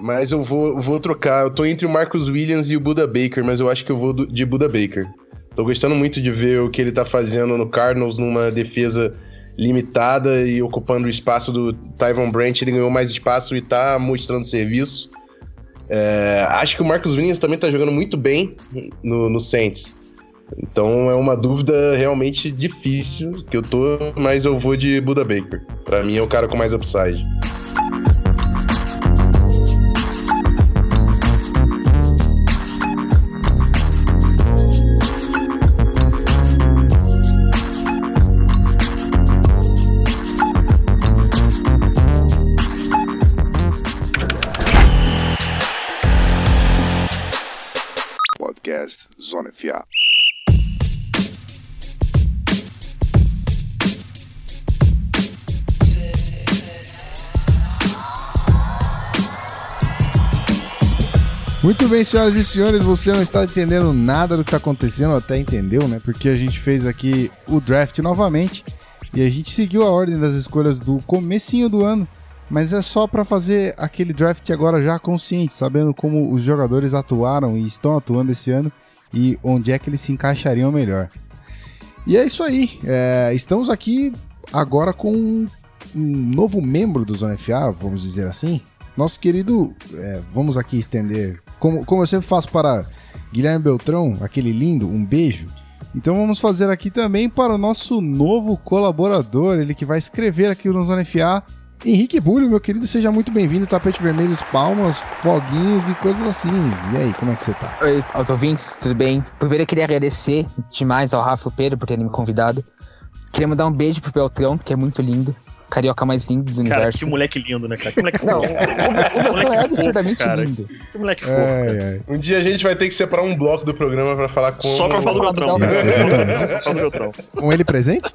mas eu vou, vou trocar. Eu tô entre o Marcus Williams e o Buda Baker, mas eu acho que eu vou do, de Buda Baker. Tô gostando muito de ver o que ele tá fazendo no Cardinals numa defesa limitada e ocupando o espaço do Tyvon Branch. Ele ganhou mais espaço e tá mostrando serviço. É, acho que o Marcus Williams também tá jogando muito bem no, no Saints. Então é uma dúvida realmente difícil que eu tô, mas eu vou de Buda Baker. Para mim é o cara com mais upside. Muito bem, senhoras e senhores, você não está entendendo nada do que está acontecendo, até entendeu, né? Porque a gente fez aqui o draft novamente e a gente seguiu a ordem das escolhas do comecinho do ano, mas é só para fazer aquele draft agora já consciente, sabendo como os jogadores atuaram e estão atuando esse ano e onde é que eles se encaixariam melhor. E é isso aí, é, estamos aqui agora com um novo membro do Zona FA, vamos dizer assim, nosso querido, é, vamos aqui estender, como, como eu sempre faço para Guilherme Beltrão, aquele lindo, um beijo. Então vamos fazer aqui também para o nosso novo colaborador, ele que vai escrever aqui no Zona FA, Henrique Bulho, meu querido, seja muito bem-vindo. Tapete vermelho, palmas, foguinhos e coisas assim. E aí, como é que você tá? Oi, aos ouvintes, tudo bem? Primeiro eu queria agradecer demais ao Rafa e Pedro por terem me convidado. Queria mandar um beijo pro Beltrão, que é muito lindo carioca mais lindo do cara, universo. que moleque lindo, né, cara? Que moleque Não, fofo. o, é absurdamente cara. lindo. Que moleque fofo. É, é. Um dia a gente vai ter que separar um bloco do programa pra falar com Só pra falar do Beltrão. Só do Beltrão. Com ele presente?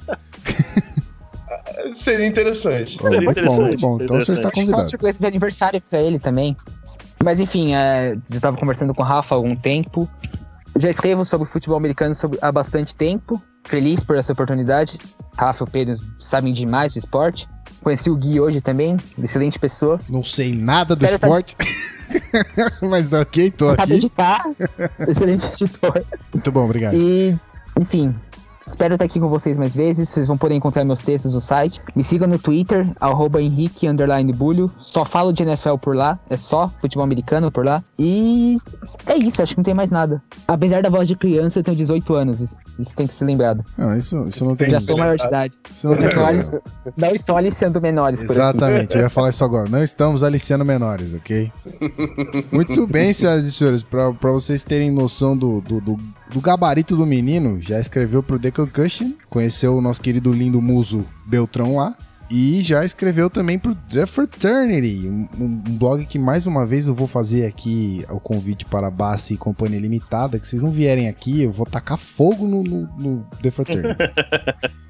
Seria interessante. Oh, muito bom, interessante, muito bom. seria Então você está interessante. Só convidado. surpresa de aniversário pra ele também. Mas enfim, é, já tava conversando com o Rafa há algum tempo. Já escrevo sobre futebol americano sobre- há bastante tempo. Feliz por essa oportunidade. Rafa e o Pedro sabem demais do esporte. Conheci o Gui hoje também, excelente pessoa. Não sei nada do Espero tá- esporte. [laughs] Mas ok, tô Sabe aqui. editar, [laughs] excelente editor. Muito bom, obrigado. E, enfim, espero estar aqui com vocês mais vezes. Vocês vão poder encontrar meus textos no site. Me sigam no Twitter, arroba Henrique underline Bulho. Só falo de NFL por lá, é só futebol americano por lá. E é isso, acho que não tem mais nada. Apesar da voz de criança, eu tenho 18 anos. Isso, tem que ser lembrado. Não, isso, isso não tem. Já sou maior de idade. Isso não tem Não, problema. olhe- não estou aliciando menores por aqui. Exatamente, eu ia falar isso agora. Não estamos aliciando menores, ok? [laughs] Muito bem, senhoras e senhores, pra, pra vocês terem noção do, do, do- do gabarito do menino, já escreveu pro The Concussion, conheceu o nosso querido lindo muso Beltrão lá, e já escreveu também pro The Fraternity, um, um- blog que mais uma vez eu vou fazer aqui o convite para a Bassi e Companhia Limitada, que vocês não vierem aqui, eu vou tacar fogo no, no, no The Fraternity. [laughs]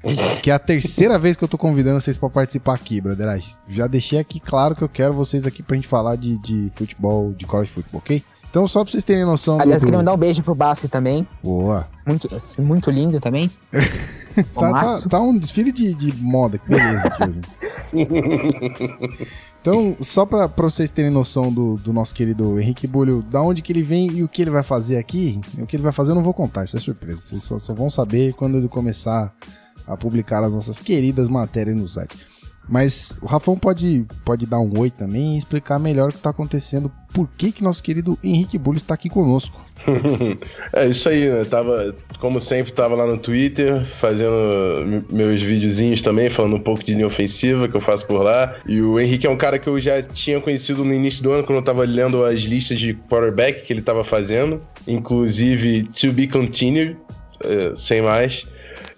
Que é a terceira vez que eu tô convidando vocês pra participar aqui, brother. Já deixei aqui claro que eu quero vocês aqui pra gente falar de, de futebol, de college football, ok? Então, só pra vocês terem noção. Aliás, do... queria mandar um beijo pro Bassi também. Boa. Muito, muito lindo também. [laughs] Tá, tá, tá um desfile de, de moda, que beleza aqui [laughs] hoje. Então, só pra, pra vocês terem noção do, do nosso querido Henrique Bulho, da onde que ele vem e o que ele vai fazer aqui, o que ele vai fazer eu não vou contar, isso é surpresa. Vocês só, só vão saber quando ele começar a publicar as nossas queridas matérias no site. Mas o Rafão pode, pode dar um oi também e explicar melhor o que tá acontecendo, por que que nosso querido Henrique Bulho está aqui conosco. [laughs] É isso aí, né? Tava, como sempre, tava lá no Twitter fazendo me- meus videozinhos também, falando um pouco de linha ofensiva que eu faço por lá. E o Henrique é um cara que eu já tinha conhecido no início do ano, quando eu tava lendo as listas de quarterback que ele tava fazendo, inclusive To Be Continued, eh, sem mais.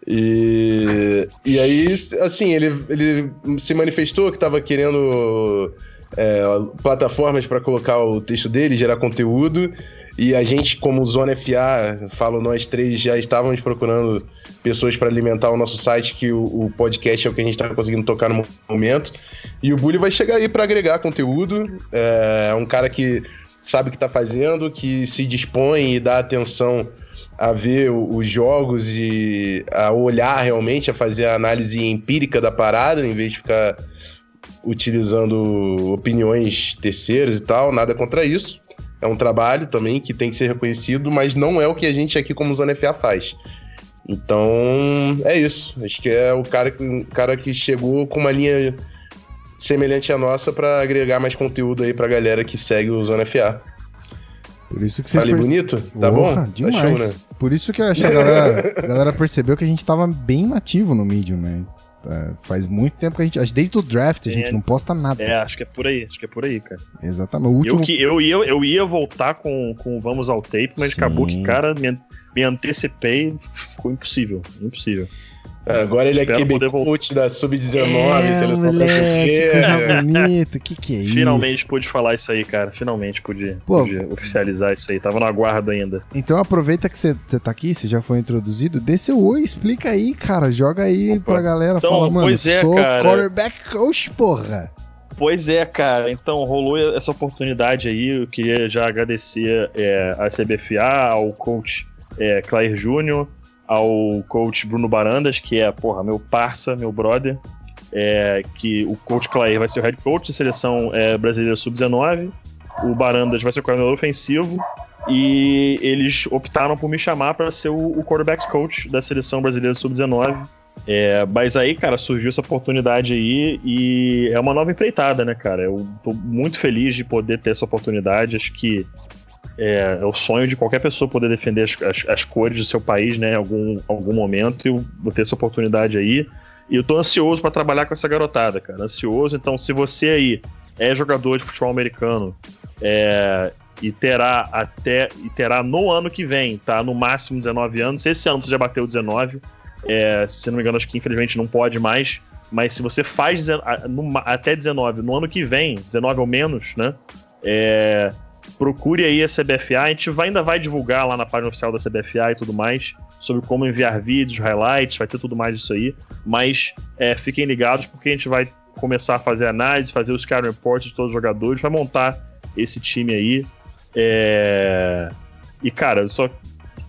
E, e aí, assim, ele, ele se manifestou que tava querendo é, plataformas para colocar o texto dele, gerar conteúdo. E a gente, como Zona FA, falo nós três, já estávamos procurando pessoas para alimentar o nosso site, que o, o podcast é o que a gente está conseguindo tocar no momento. E o Bully vai chegar aí para agregar conteúdo. É é um cara que sabe o que está fazendo, que se dispõe e dá atenção a ver os jogos e a olhar realmente, a fazer a análise empírica da parada, em vez de ficar utilizando opiniões terceiras e tal, nada contra isso. É um trabalho também que tem que ser reconhecido, mas não é o que a gente aqui como Zona FA faz. Então, é isso. Acho que é o cara que, cara que chegou com uma linha semelhante à nossa para agregar mais conteúdo aí pra galera que segue o Zona FA. Por isso que vocês Falei perce- bonito? Tá Porra, bom? Demais. Tá show, né? Por isso que eu acho que a galera, a galera percebeu que a gente tava bem nativo no Medium, né? É, faz muito tempo que a gente. acho que Desde o draft a gente É. não posta nada. É, acho que é por aí, acho que é por aí, cara. Exatamente. O Eu, último. que, eu, ia, eu ia voltar com, com Vamos ao Tape, mas Sim. acabou que, cara, me, me antecipei, ficou impossível. Impossível. É, agora ele é Espero QB poder voltar. coach da Sub-19, É, seleção moleque, que brasileira. coisa bonita. Que que é [laughs] isso? Finalmente pude falar isso aí, cara. Finalmente pude, Pô, pude oficializar isso aí. Tava no aguardo ainda. Então aproveita que você tá aqui, você já foi introduzido, dê seu oi, explica aí, cara. Joga aí Opa. pra galera. Então, fala, mano, pois é, sou cara. quarterback coach, porra. Pois é, cara. Então rolou essa oportunidade aí. Eu queria já agradecer é, a CBFA, ao coach é, Clair Júnior, ao coach Bruno Barandas, que é, porra, meu parça, meu brother. É, que o coach Clair vai ser o head coach da seleção é, brasileira sub-19. O Barandas vai ser o coordenador ofensivo. E eles optaram por me chamar para ser o, o quarterback coach da seleção brasileira sub-19. É, mas aí, cara, surgiu essa oportunidade aí e é uma nova empreitada, né, cara? Eu tô muito feliz de poder ter essa oportunidade. Acho que é, é o sonho de qualquer pessoa poder defender as, as, as cores do seu país, né, em algum, algum momento. E eu vou ter essa oportunidade aí. E eu tô ansioso para trabalhar com essa garotada, cara. Ansioso. Então, se você aí é jogador de futebol americano é, e terá até e terá no ano que vem, tá? No máximo 19 anos. Esse ano você já bateu 19. É, se não me engano, acho que infelizmente não pode mais. Mas se você faz até 19, no ano que vem, 19 ou menos, né? É, procure aí a CBFA. A gente vai- ainda vai divulgar lá na página oficial da CBFA e tudo mais sobre como enviar vídeos, highlights, vai ter tudo mais disso aí. Mas é, fiquem ligados porque a gente vai começar a fazer análise, fazer os scouting reports de todos os jogadores, vai montar esse time aí. É, E, cara, eu só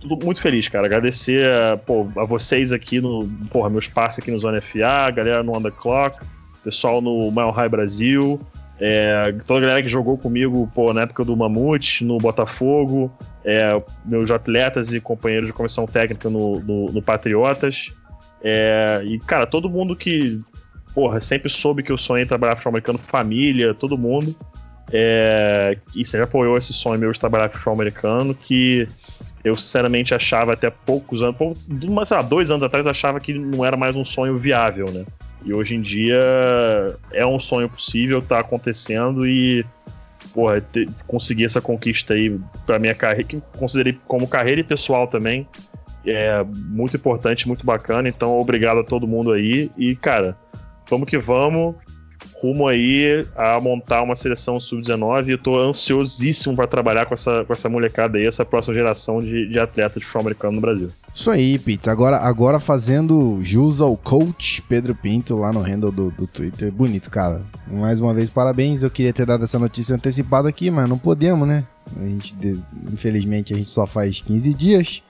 tô muito feliz, cara. Agradecer pô, a vocês aqui no. Porra, meus parceiros aqui no Zona FA, a galera no On The Clock. pessoal no Mile High Brasil, é, toda a galera que jogou comigo pô, na época do Mamute, no Botafogo, é, meus atletas e companheiros de comissão técnica no, no, no Patriotas. É, e, cara, todo mundo que porra, sempre soube que eu sonhei trabalhar futebol americano, família, todo mundo. É, e sempre apoiou esse sonho meu de trabalhar futebol americano, que eu sinceramente achava até poucos anos, poucos, sei lá, dois anos atrás, achava que não era mais um sonho viável, né? E hoje em dia é um sonho possível, tá acontecendo e, porra, ter, conseguir essa conquista aí pra minha carreira, que considerei como carreira e pessoal também, é muito importante, muito bacana. Então, obrigado a todo mundo aí. E, cara, vamos que vamos rumo aí a montar uma seleção sub-19 e eu tô ansiosíssimo para trabalhar com essa, com essa molecada aí, essa próxima geração de, de atletas de futebol americano no Brasil. Isso aí, Pete. Agora, agora fazendo jus ao coach Pedro Pinto lá no handle do, do Twitter. Bonito, cara. Mais uma vez, parabéns. Eu queria ter dado essa notícia antecipada aqui, mas não podemos, né? A gente, infelizmente, a gente só faz 15 dias.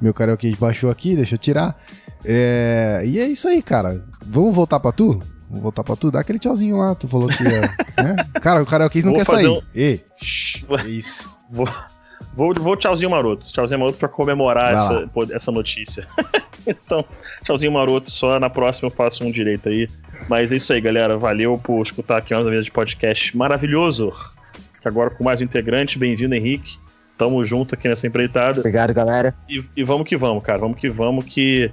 Meu karaokê baixou aqui, deixa eu tirar. É... E é isso aí, cara. Vamos voltar pra tu? Vou voltar pra tu, dá aquele tchauzinho lá, tu falou que ia. [laughs] né? Cara, o karaokê não Vou quer sair. Um... Ei, shh, é isso. Vou, vou, vou tchauzinho maroto. Tchauzinho maroto pra comemorar essa, essa notícia. [laughs] então, tchauzinho maroto, só na próxima eu faço um direito aí. Mas é isso aí, galera. Valeu por escutar aqui mais uma vez de podcast maravilhoso. Que agora com mais um integrante, bem-vindo, Henrique. Tamo junto aqui nessa empreitada. Obrigado, galera. E, e vamos que vamos, cara. Vamos que vamos que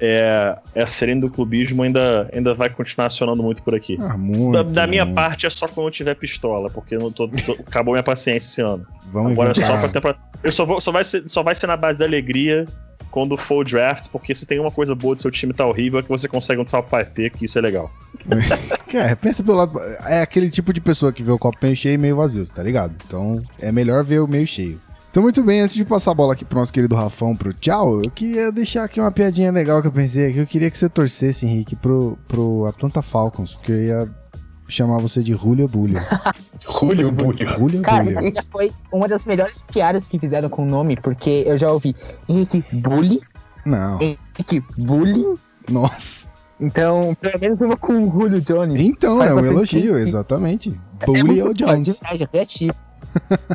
é, essa serena do clubismo ainda, ainda vai continuar acionando muito por aqui. Ah, muito, da, da minha parte é só quando eu tiver pistola, porque não tô, tô acabou minha paciência esse ano. Vamos Agora é só pra, eu só vou, só vai ser, só vai ser na base da alegria quando for o draft, porque se tem uma coisa boa do seu time tá horrível é que você consegue um top 5 pick, isso é legal. [laughs] é, pensa pelo lado, é aquele tipo de pessoa que vê o copo meio cheio e meio vazio, tá ligado? Então é melhor ver o meio cheio. Então, muito bem, antes de passar a bola aqui pro nosso querido Rafão pro tchau, eu queria deixar aqui uma piadinha legal que eu pensei aqui. Eu queria que você torcesse, Henrique, pro, pro Atlanta Falcons, porque eu ia chamar você de Julio Bulho. [laughs] Julio Bulho. Julio Cara, Bulho. já foi uma das melhores piadas que fizeram com o nome, porque eu já ouvi Henrique Bully. Não. Henrique Bully. Nossa. Então, pelo menos uma com o Julio Jones. Então, é um elogio, exatamente. Bully é, o Jones. É criativo.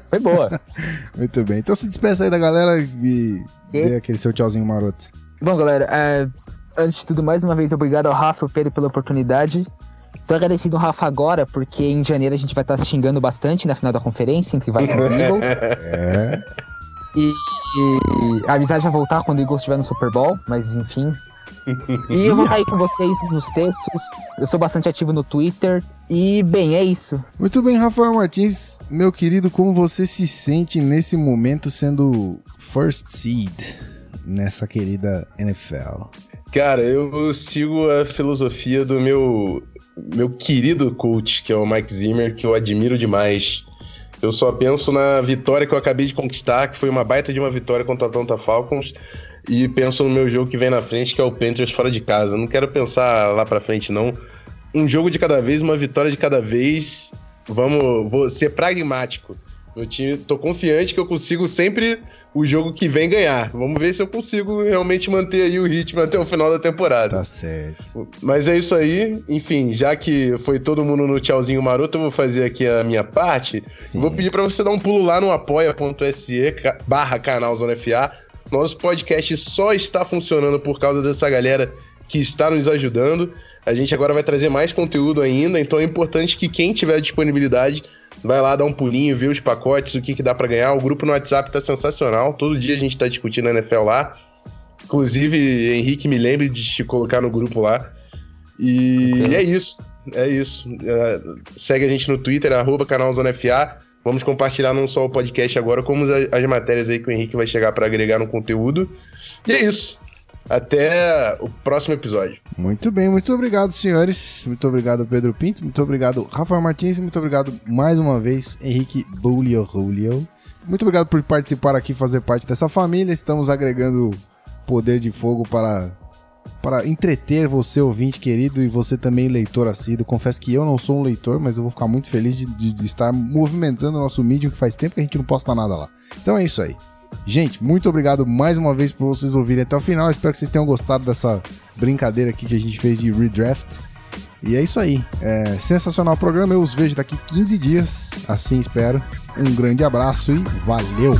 Foi boa. [laughs] Muito bem. Então se despeça aí da galera e, e? dê aquele seu tchauzinho maroto. Bom, galera, é, antes de tudo, mais uma vez, obrigado ao Rafa e ao Pedro pela oportunidade. Tô agradecido ao Rafa agora, porque em janeiro a gente vai estar tá xingando bastante na final da conferência entre Vikings [laughs] e Eagles. É. E, e, a amizade vai voltar quando o Eagles estiver no Super Bowl, mas enfim, e eu vou [laughs] estar aí com vocês nos textos. Eu sou bastante ativo no Twitter. E, bem, é isso. Muito bem, Rafael Martins. Meu querido, como você se sente nesse momento sendo first seed nessa querida NFL? Cara, eu sigo a filosofia do meu, meu querido coach, que é o Mike Zimmer, que eu admiro demais. Eu só penso na vitória que eu acabei de conquistar, que foi uma baita de uma vitória contra o Atlanta Falcons e penso no meu jogo que vem na frente, que é o Panthers fora de casa. Não quero pensar lá pra frente, não. Um jogo de cada vez, uma vitória de cada vez. Vamos vou ser pragmático. Meu time, tô confiante que eu consigo sempre o jogo que vem ganhar. Vamos ver se eu consigo realmente manter aí o ritmo até o final da temporada. Tá certo. Mas é isso aí. Enfim, já que foi todo mundo no tchauzinho maroto, eu vou fazer aqui a minha parte. Sim. Vou pedir para você dar um pulo lá no apoia.se barra canal Zona FA nosso podcast só está funcionando por causa dessa galera que está nos ajudando. A gente agora vai trazer mais conteúdo ainda, então é importante que quem tiver disponibilidade vai lá dar um pulinho, ver os pacotes, o que, que dá para ganhar. O grupo no WhatsApp está sensacional, todo dia a gente está discutindo a NFL lá. Inclusive, Henrique, me lembre de te colocar no grupo lá. E okay. é isso, é isso. Uh, segue a gente no Twitter, arroba canal Zona FA. Vamos compartilhar não só o podcast agora, como as, as matérias aí que o Henrique vai chegar para agregar no conteúdo. E é isso. Até o próximo episódio. Muito bem, muito obrigado, senhores. Muito obrigado, Pedro Pinto. Muito obrigado, Rafael Martins. Muito obrigado mais uma vez, Henrique Bulio Julio. Muito obrigado por participar aqui, fazer parte dessa família. Estamos agregando poder de fogo para para entreter você, ouvinte querido, e você também, leitor assíduo. Confesso que eu não sou um leitor, mas eu vou ficar muito feliz de, de, de estar movimentando o nosso Medium, que faz tempo que a gente não posta nada lá. Então é isso aí. Gente, muito obrigado mais uma vez por vocês ouvirem até o final. Espero que vocês tenham gostado dessa brincadeira aqui que a gente fez de redraft. E é isso aí. É sensacional o programa. Eu os vejo daqui 15 dias. Assim espero. Um grande abraço e valeu!